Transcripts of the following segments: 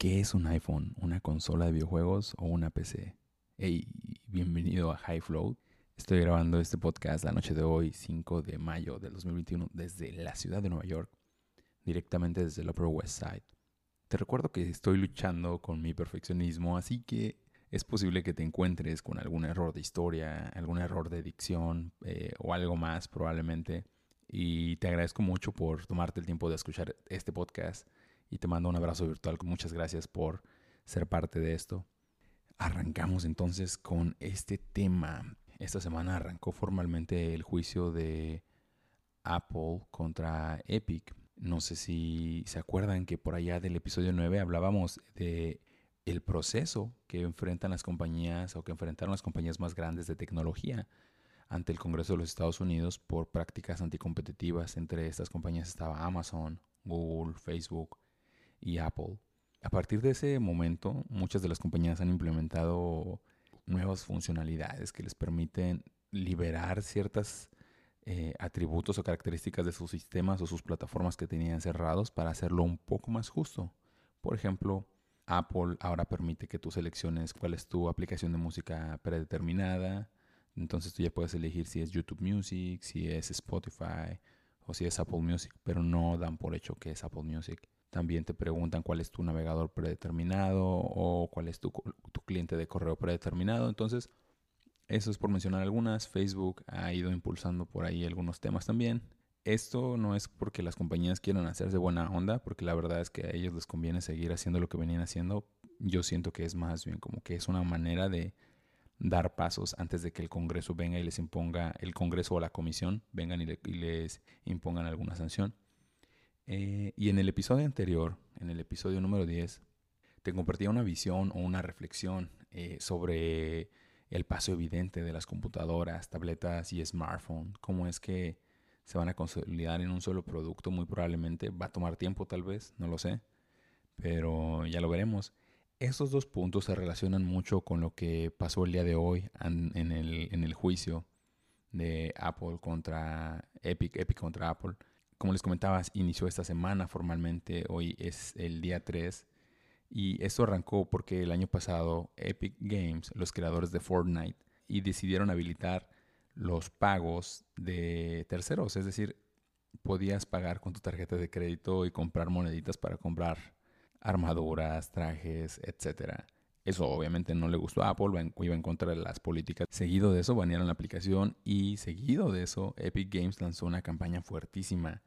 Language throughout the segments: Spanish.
¿Qué es un iPhone? ¿Una consola de videojuegos o una PC? Hey, bienvenido a High Flow. Estoy grabando este podcast la noche de hoy, 5 de mayo del 2021, desde la ciudad de Nueva York, directamente desde el Upper West Side. Te recuerdo que estoy luchando con mi perfeccionismo, así que es posible que te encuentres con algún error de historia, algún error de dicción eh, o algo más probablemente. Y te agradezco mucho por tomarte el tiempo de escuchar este podcast y te mando un abrazo virtual. Muchas gracias por ser parte de esto. Arrancamos entonces con este tema. Esta semana arrancó formalmente el juicio de Apple contra Epic. No sé si se acuerdan que por allá del episodio 9 hablábamos de el proceso que enfrentan las compañías o que enfrentaron las compañías más grandes de tecnología ante el Congreso de los Estados Unidos por prácticas anticompetitivas. Entre estas compañías estaba Amazon, Google, Facebook, y Apple. A partir de ese momento, muchas de las compañías han implementado nuevas funcionalidades que les permiten liberar ciertos eh, atributos o características de sus sistemas o sus plataformas que tenían cerrados para hacerlo un poco más justo. Por ejemplo, Apple ahora permite que tú selecciones cuál es tu aplicación de música predeterminada. Entonces tú ya puedes elegir si es YouTube Music, si es Spotify o si es Apple Music, pero no dan por hecho que es Apple Music. También te preguntan cuál es tu navegador predeterminado o cuál es tu, cliente de correo predeterminado. Entonces, eso es por mencionar algunas. Facebook ha ido impulsando por ahí algunos temas también. Esto no es porque las compañías quieran hacerse buena onda, porque la verdad es que a ellos les conviene seguir haciendo lo que venían haciendo. Yo siento que es más bien como que es una manera de dar pasos antes de que el Congreso venga y les imponga, el Congreso o la Comisión vengan y les impongan alguna sanción. Eh, y en el episodio anterior, en el episodio número 10, te compartía una visión o una reflexión eh, sobre el paso evidente de las computadoras, tabletas y smartphones. Cómo es que se van a consolidar en un solo producto, muy probablemente. Va a tomar tiempo tal vez, no lo sé. Pero ya lo veremos. Estos dos puntos se relacionan mucho con lo que pasó el día de hoy en, el, en el juicio de Apple contra Epic, Epic contra Apple como les comentabas, inició esta semana formalmente. Hoy es el día 3. Y esto arrancó porque el año pasado Epic Games, los creadores de Fortnite, y decidieron habilitar los pagos de terceros. Es decir, podías pagar con tu tarjeta de crédito y comprar moneditas para comprar armaduras, trajes, etc. Eso obviamente no le gustó a Apple, iba en contra de las políticas. Seguido de eso banearon la aplicación y seguido de eso Epic Games lanzó una campaña fuertísima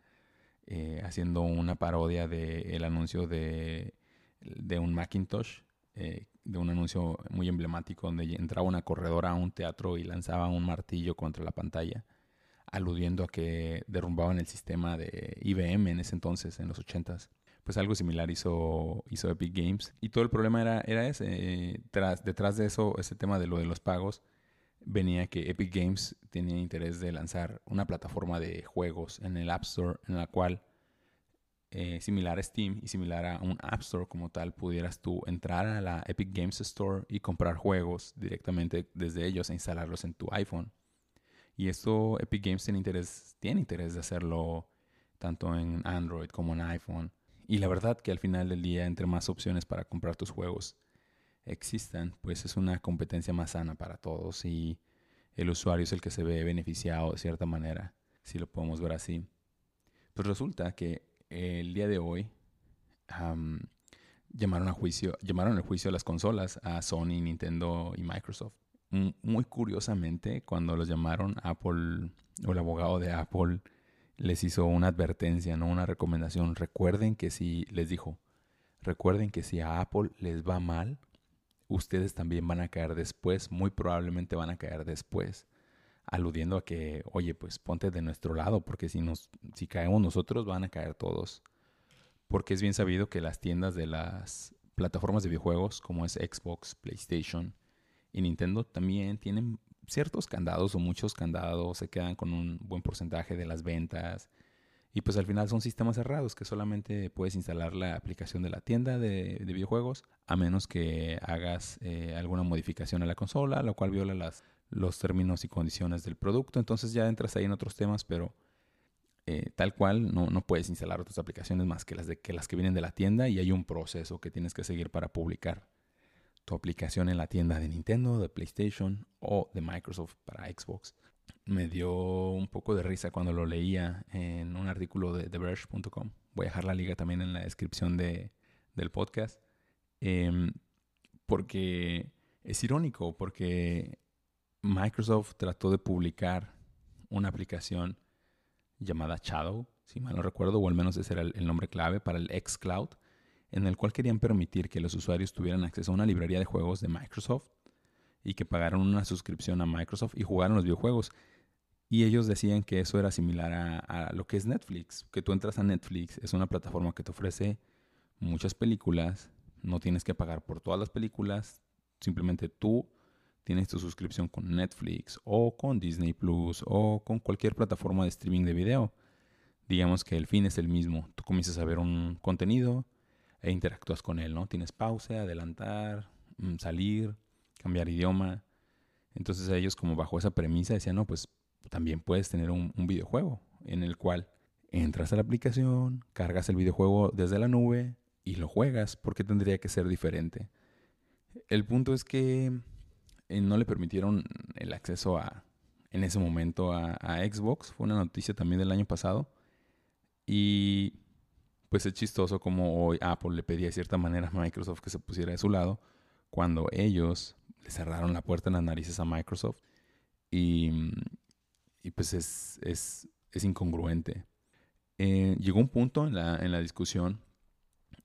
eh, haciendo una parodia del anuncio de, un Macintosh, eh, de un anuncio muy emblemático donde entraba una corredora a un teatro y lanzaba un martillo contra la pantalla, aludiendo a que derrumbaban el sistema de IBM en ese entonces, en los 80s. Pues algo similar hizo, Epic Games. Y todo el problema era, era ese. Eh, tras, detrás de eso, ese tema de lo de los pagos, venía que Epic Games tenía interés de lanzar una plataforma de juegos en el App Store en la cual, eh, similar a Steam y similar a un App Store como tal, pudieras tú entrar a la Epic Games Store y comprar juegos directamente desde ellos e instalarlos en tu iPhone. Y esto Epic Games tiene interés, tiene interés de hacerlo tanto en Android como en iPhone. Y la verdad que al final del día, entre más opciones para comprar tus juegos, existan, pues es una competencia más sana para todos y el usuario es el que se ve beneficiado de cierta manera, si lo podemos ver así. Pues resulta que el día de hoy llamaron a juicio, llamaron al juicio a las consolas a Sony, Nintendo y Microsoft. Muy curiosamente, cuando los llamaron, Apple o el abogado de Apple les hizo una advertencia, no una recomendación. Recuerden que si les dijo, recuerden que si a Apple les va mal, ustedes también van a caer después, muy probablemente van a caer después, aludiendo a que, oye, pues ponte de nuestro lado, porque si, nos, si caemos nosotros van a caer todos. Porque es bien sabido que las tiendas de las plataformas de videojuegos, como es Xbox, PlayStation y Nintendo, también tienen ciertos candados o muchos candados, se quedan con un buen porcentaje de las ventas y pues al final son sistemas cerrados que solamente puedes instalar la aplicación de la tienda de, videojuegos a menos que hagas eh, alguna modificación a la consola, lo cual viola los términos y condiciones del producto. Entonces ya entras ahí en otros temas, pero eh, tal cual, no, no, puedes instalar otras aplicaciones más que las, de, que las que vienen de la tienda y hay un proceso que tienes que seguir para publicar tu aplicación en la tienda de Nintendo, de PlayStation o de Microsoft para Xbox. Me dio un poco de risa cuando lo leía en un artículo de TheVerge.com. Voy a dejar la liga también en la descripción de, del podcast. Em, porque es irónico, porque Microsoft trató de publicar una aplicación llamada Shadow, si mal no recuerdo, o al menos ese era el, nombre clave para el xCloud, en el cual querían permitir que los usuarios tuvieran acceso a una librería de juegos de Microsoft y que pagaran una suscripción a Microsoft y jugaran los videojuegos. Y ellos decían que eso era similar a, a, lo que es Netflix, que tú entras a Netflix, es una plataforma que te ofrece muchas películas, no tienes que pagar por todas las películas, simplemente tú tienes tu suscripción con Netflix o con Disney Plus o con cualquier plataforma de streaming de video. Digamos que el fin es el mismo. Tú comienzas a ver un contenido e interactúas con él, ¿no? Tienes pausa, adelantar, mm, salir, cambiar idioma. Entonces ellos como bajo esa premisa decían, no, pues también puedes tener un, videojuego en el cual entras a la aplicación, cargas el videojuego desde la nube y lo juegas. ¿Por qué tendría que ser diferente? El punto es que eh, no le permitieron el acceso a, en ese momento a, Xbox. Fue una noticia también del año pasado. Y pues es chistoso como hoy Apple le pedía de cierta manera a Microsoft que se pusiera de su lado cuando ellos le cerraron la puerta en las narices a Microsoft. Y, y pues es, es, incongruente. Eh, llegó un punto en la, en la discusión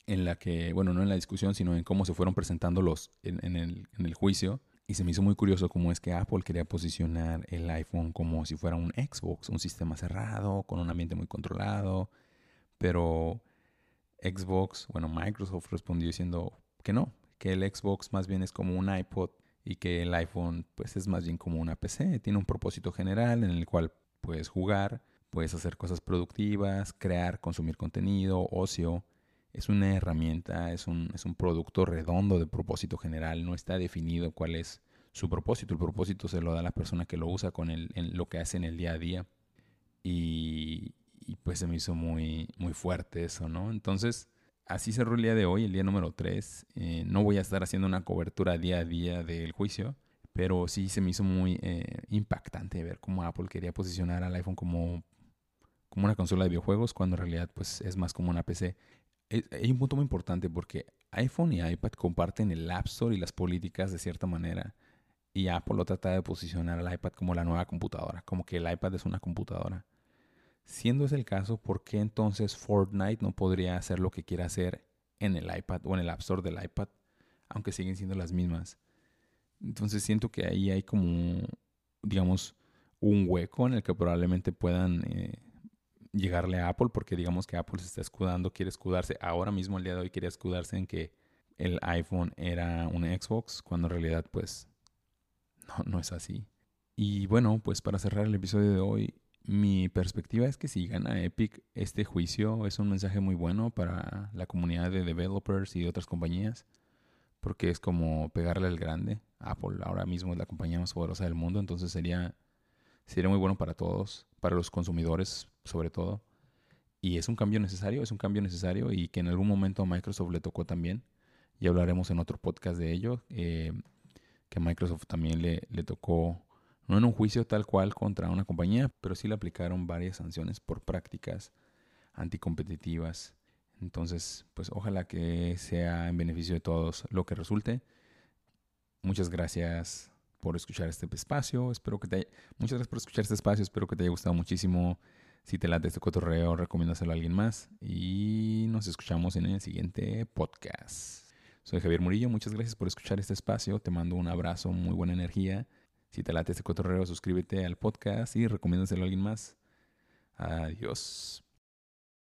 en la que, bueno, no en la discusión, sino en cómo se fueron presentando los en, el, en el juicio, y se me hizo muy curioso cómo es que Apple quería posicionar el iPhone como si fuera un Xbox, un sistema cerrado, con un ambiente muy controlado. Pero Xbox, bueno, Microsoft respondió diciendo que no, que el Xbox más bien es como un iPod y que el iPhone pues es más bien como una PC. Tiene un propósito general en el cual puedes jugar, puedes hacer cosas productivas, crear, consumir contenido, ocio es una herramienta, es un, es un producto redondo de propósito general, no está definido cuál es su propósito. El propósito se lo da la persona que lo usa con el, en lo que hace en el día a día. Y, pues se me hizo muy, muy fuerte eso, ¿no? Entonces, así cerró el día de hoy, el día número 3. Eh, no voy a estar haciendo una cobertura día a día del juicio, pero sí se me hizo muy eh, impactante ver cómo Apple quería posicionar al iPhone como, como una consola de videojuegos, cuando en realidad pues, es más como una PC hay un punto muy importante porque iPhone y iPad comparten el App Store y las políticas de cierta manera. Y Apple lo trata de posicionar al iPad como la nueva computadora, como que el iPad es una computadora. Siendo ese el caso, ¿por qué entonces Fortnite no podría hacer lo que quiera hacer en el iPad o en el App Store del iPad, aunque siguen siendo las mismas? Entonces siento que ahí hay como, digamos, un hueco en el que probablemente puedan eh, llegarle a Apple porque digamos que Apple se está escudando, quiere escudarse. Ahora mismo, el día de hoy, quería escudarse en que el iPhone era un Xbox, cuando en realidad pues no, no es así. Y bueno, pues para cerrar el episodio de hoy, mi perspectiva es que si gana Epic este juicio es un mensaje muy bueno para la comunidad de developers y de otras compañías, porque es como pegarle al grande. Apple ahora mismo es la compañía más poderosa del mundo, entonces sería, sería muy bueno para todos, para los consumidores sobre todo. Y es un cambio necesario, es un cambio necesario y que en algún momento a Microsoft le tocó también. Ya hablaremos en otro podcast de ello, eh, que a Microsoft también le, le tocó, no en un juicio tal cual contra una compañía, pero sí le aplicaron varias sanciones por prácticas anticompetitivas. Entonces, pues ojalá que sea en beneficio de todos lo que resulte. Muchas gracias por escuchar este espacio. Espero que te haya... Muchas gracias por escuchar este espacio. Espero que te haya gustado muchísimo. Si te late este cotorreo, recomiéndaselo a alguien más. Y nos escuchamos en el siguiente podcast. Soy Javier Murillo. Muchas gracias por escuchar este espacio. Te mando un abrazo, muy buena energía. Si te late este cotorreo, suscríbete al podcast y recomiéndaselo a alguien más. Adiós.